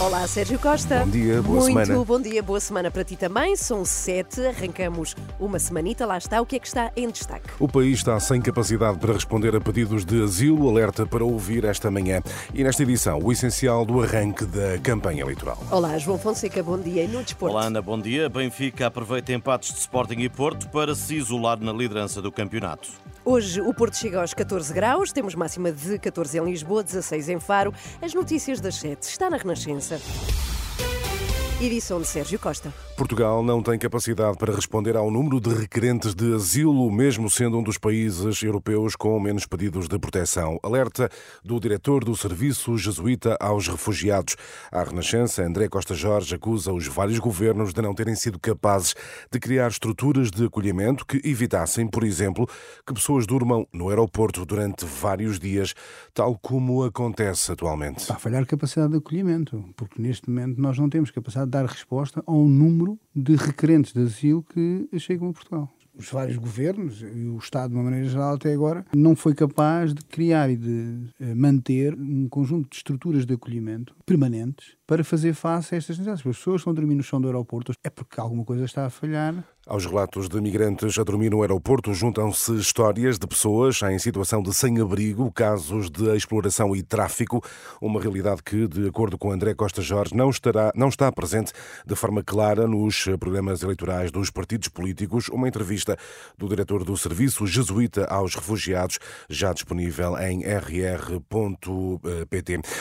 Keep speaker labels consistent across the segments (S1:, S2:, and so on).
S1: Olá, Sérgio Costa.
S2: Bom dia, boa
S1: Muito
S2: semana.
S1: bom dia, boa semana para ti também. São sete, arrancamos uma semanita, lá está. O que é que está em destaque?
S2: O país está sem capacidade para responder a pedidos de asilo, alerta para ouvir esta manhã. E nesta edição, o essencial do arranque da campanha eleitoral.
S1: Olá, João Fonseca, bom dia. E no desporto?
S3: Olá Ana, bom dia. Benfica aproveita empates de Sporting e Porto para se isolar na liderança do campeonato.
S1: Hoje o Porto chega aos 14 graus, temos máxima de 14 em Lisboa, 16 em Faro. As notícias das 7 está na Renascença. Edição de Sérgio Costa.
S2: Portugal não tem capacidade para responder ao número de requerentes de asilo, mesmo sendo um dos países europeus com menos pedidos de proteção. Alerta do diretor do Serviço Jesuíta aos Refugiados. A Renascença, André Costa Jorge, acusa os vários governos de não terem sido capazes de criar estruturas de acolhimento que evitassem, por exemplo, que pessoas durmam no aeroporto durante vários dias, tal como acontece atualmente.
S4: Está a falhar capacidade de acolhimento, porque neste momento nós não temos capacidade de dar resposta ao número de requerentes de asilo que chegam a Portugal. Os vários governos e o Estado, de uma maneira geral, até agora, não foi capaz de criar e de eh, manter um conjunto de estruturas de acolhimento permanentes para fazer face a estas necessidades. As pessoas estão a dormir no chão do aeroporto, é porque alguma coisa está a falhar
S2: Aos relatos de migrantes a dormir no aeroporto juntam-se histórias de pessoas em situação de sem-abrigo, casos de exploração e tráfico, uma realidade que, de acordo com André Costa Jorge, não, estará, não está presente de forma clara nos programas eleitorais dos partidos políticos. Uma entrevista do diretor do Serviço Jesuíta aos Refugiados, já disponível em rr.pt.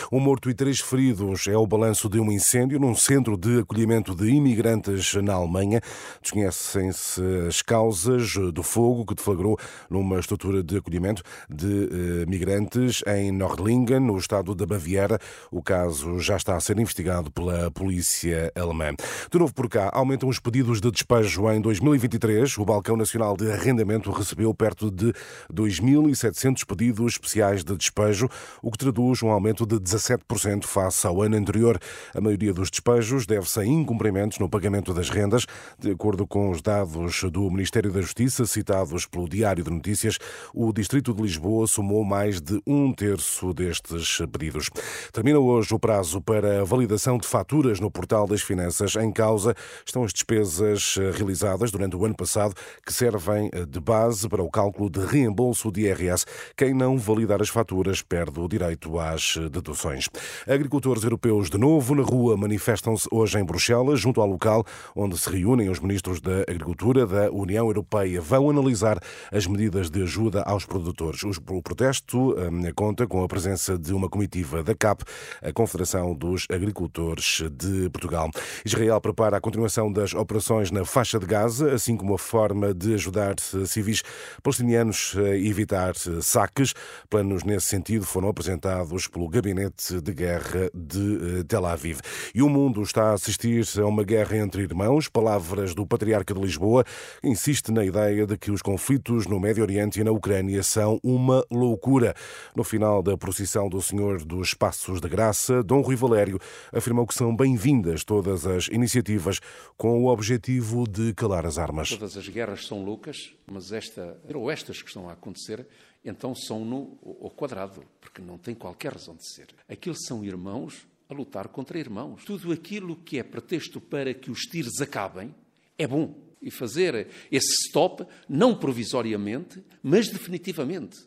S2: Um morto e três feridos é o balanço de um incêndio num centro de acolhimento de imigrantes na Alemanha. Desconhecem-se as causas do fogo que deflagrou numa estrutura de acolhimento de eh, migrantes em Nordlingen, no estado da Baviera. O caso já está a ser investigado pela polícia alemã. De novo por cá, aumentam os pedidos de despejo em 2023. O Balcão Nacional de Arrendamento recebeu perto de 2.700 pedidos especiais de despejo, o que traduz um aumento de 17% face ao ano anterior. A maioria dos despejos deve-se a incumprimentos no pagamento das rendas, de acordo com os dados do Ministério da Justiça citados pelo Diário de Notícias. O Distrito de Lisboa somou mais de um terço destes pedidos. Termina hoje o prazo para a validação de faturas no Portal das Finanças. Em causa estão as despesas realizadas durante o ano passado, que servem de base para o cálculo de reembolso de IRS. Quem não validar as faturas perde o direito às deduções. Agricultores europeus de novo na rua manifestam-se hoje em Bruxelas, junto ao local onde se reúnem os ministros da Agricultura da União Europeia. Vão analisar as medidas de ajuda aos produtores. O protesto hum, conta com a presença de uma comitiva da CAP, a Confederação dos Agricultores de Portugal. Israel prepara a continuação das operações na faixa de Gaza, assim como a forma de ajudar civis palestinianos a evitar saques. Planos nesse sentido foram apresentados pelo Gabinete de Guerra de eh, E o mundo está a assistir a uma guerra entre irmãos. Palavras do Patriarca de Lisboa insiste na ideia de que os conflitos no Médio Oriente e na Ucrânia são uma loucura. No final da procissão do Senhor dos Passos de Graça, Dom Rui Valério afirmou que são bem-vindas todas as iniciativas com o objetivo de calar as armas.
S5: Todas as guerras são loucas, mas esta, ou estas que estão a acontecer, então são no ao quadrado, porque não tem qualquer razão de ser. Aqueles são irmãos a lutar contra irmãos. Tudo aquilo que é pretexto para que os tiros acabem é bom. E fazer esse stop, não provisoriamente, mas definitivamente.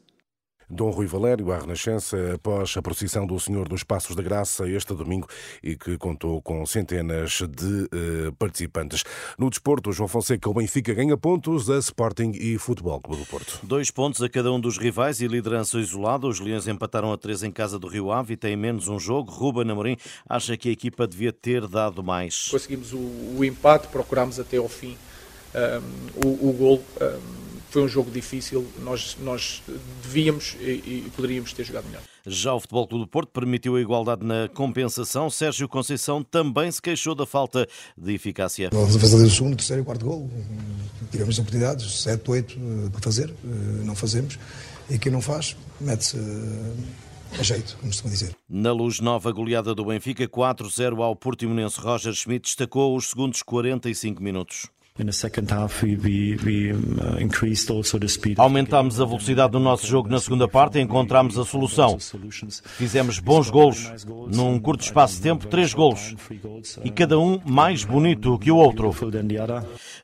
S2: Dom Rui Valério, à Renascença, após a procissão do Senhor dos Passos da Graça este domingo e que contou com centenas de eh, participantes. No desporto, João Fonseca, o Benfica ganha pontos a Sporting e Futebol Clube do Porto.
S3: Dois pontos a cada um dos rivais e liderança isolada. Os Leões empataram a três em casa do Rio Ave e têm menos um jogo. Ruben Amorim acha que a equipa devia ter dado mais.
S6: Conseguimos o, o empate, procurámos até ao fim um, o, o gol. Um, foi um jogo difícil, nós, nós devíamos e, e, poderíamos ter jogado melhor.
S3: Já o Futebol Clube do Porto permitiu a igualdade na compensação. Sérgio Conceição também se queixou da falta de eficácia.
S7: Vamos a fazer o segundo, terceiro e quarto gol. Tivemos oportunidades, sete, oito para fazer, não fazemos. E quem não faz, mete-se a jeito, como costuma dizer.
S3: Na luz nova goleada do Benfica, 4-0 ao Portimonense. Roger Schmidt destacou os segundos 45 minutos. Aumentámos a velocidade do nosso jogo na segunda parte e encontramos a solução. Fizemos bons golos. Num curto espaço de tempo, três golos. E cada um mais bonito que o outro.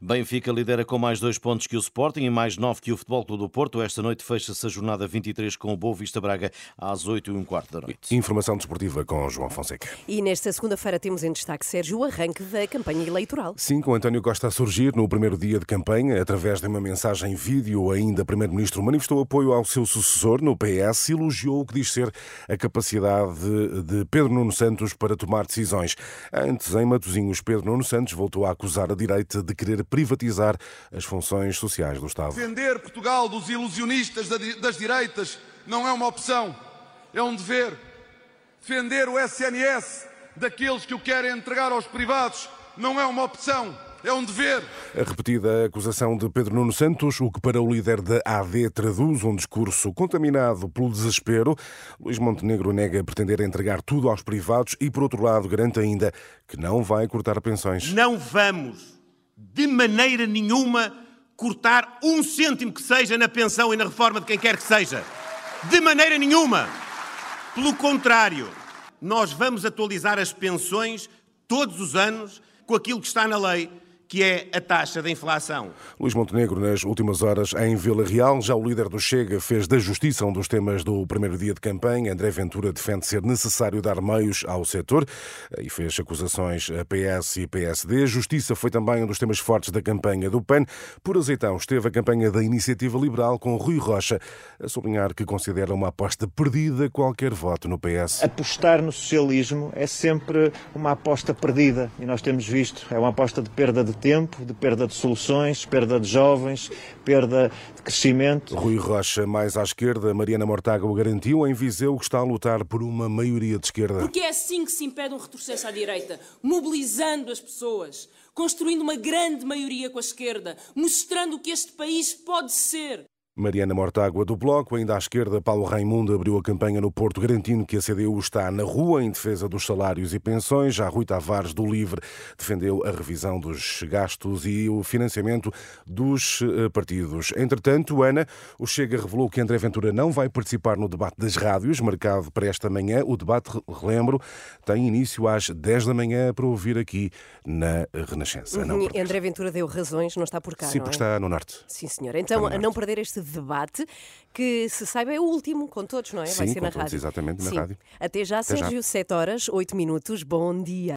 S3: Benfica lidera com mais dois pontos que o Sporting e mais nove que o Futebol Clube do Porto. Esta noite fecha-se a jornada 23 com o Boa Vista Braga às 8 e um quarto da noite.
S2: Informação desportiva com João Fonseca.
S1: E nesta segunda-feira temos em destaque, Sérgio, o arranque da campanha eleitoral.
S2: Sim, com António Costa a surgir no primeiro dia de campanha, através de uma mensagem vídeo, ainda Primeiro-Ministro manifestou apoio ao seu sucessor no PS e elogiou o que diz ser a capacidade de Pedro Nuno Santos para tomar decisões. Antes, em Matosinhos, Pedro Nuno Santos voltou a acusar a direita de querer privatizar as funções sociais do Estado.
S8: Defender Portugal dos ilusionistas das direitas não é uma opção, é um dever. Defender o SNS daqueles que o querem entregar aos privados não é uma opção, é um dever.
S2: A repetida acusação de Pedro Nuno Santos, o que para o líder da AD traduz um discurso contaminado pelo desespero. Luís Montenegro nega pretender entregar tudo aos privados e, por outro lado, garante ainda que não vai cortar pensões.
S9: Não vamos, de maneira nenhuma, cortar um cêntimo que seja na pensão e na reforma de quem quer que seja. De maneira nenhuma. Pelo contrário, nós vamos atualizar as pensões todos os anos com aquilo que está na lei que é a taxa da inflação.
S2: Luís Montenegro, nas últimas horas em Vila Real, já o líder do Chega fez da justiça um dos temas do primeiro dia de campanha. André Ventura defende ser necessário dar meios ao setor e fez acusações a PS e PSD. Justiça foi também um dos temas fortes da campanha do PAN. Por azeitão, esteve a campanha da Iniciativa Liberal com Rui Rocha a sublinhar que considera uma aposta perdida qualquer voto no PS.
S10: Apostar no socialismo é sempre uma aposta perdida e nós temos visto, é uma aposta de perda de tempo, de perda de soluções, perda de jovens, perda de crescimento.
S2: Rui Rocha, mais à esquerda, Mariana Mortágua garantiu em Viseu que está a lutar por uma maioria de esquerda.
S11: Porque é assim que se impede um retrocesso à direita, mobilizando as pessoas, construindo uma grande maioria com a esquerda, mostrando o que este país pode ser.
S2: Mariana Mortágua do Bloco, ainda à esquerda, Paulo Raimundo abriu a campanha no Porto, garantindo que a CDU está na rua em defesa dos salários e pensões. Já Rui Tavares do Livre defendeu a revisão dos gastos e o financiamento dos eh, partidos. Entretanto, Ana, o Chega revelou que André Ventura não vai participar no debate das rádios, marcado para esta manhã. O debate, relembro, tem início às 10 da manhã para ouvir aqui na Renascença.
S1: Uhum. André Ventura deu razões, não está por cá.
S2: Sim, porque
S1: é?
S2: está no Norte.
S1: Sim, senhor. Então, a não perder este debate, que se saiba é o último com todos, não é?
S2: Sim,
S1: Vai ser na
S2: todos,
S1: rádio.
S2: exatamente, na
S1: Sim.
S2: rádio.
S1: Até já,
S2: Até já.
S1: Sérgio, 7 horas, 8 minutos. Bom dia.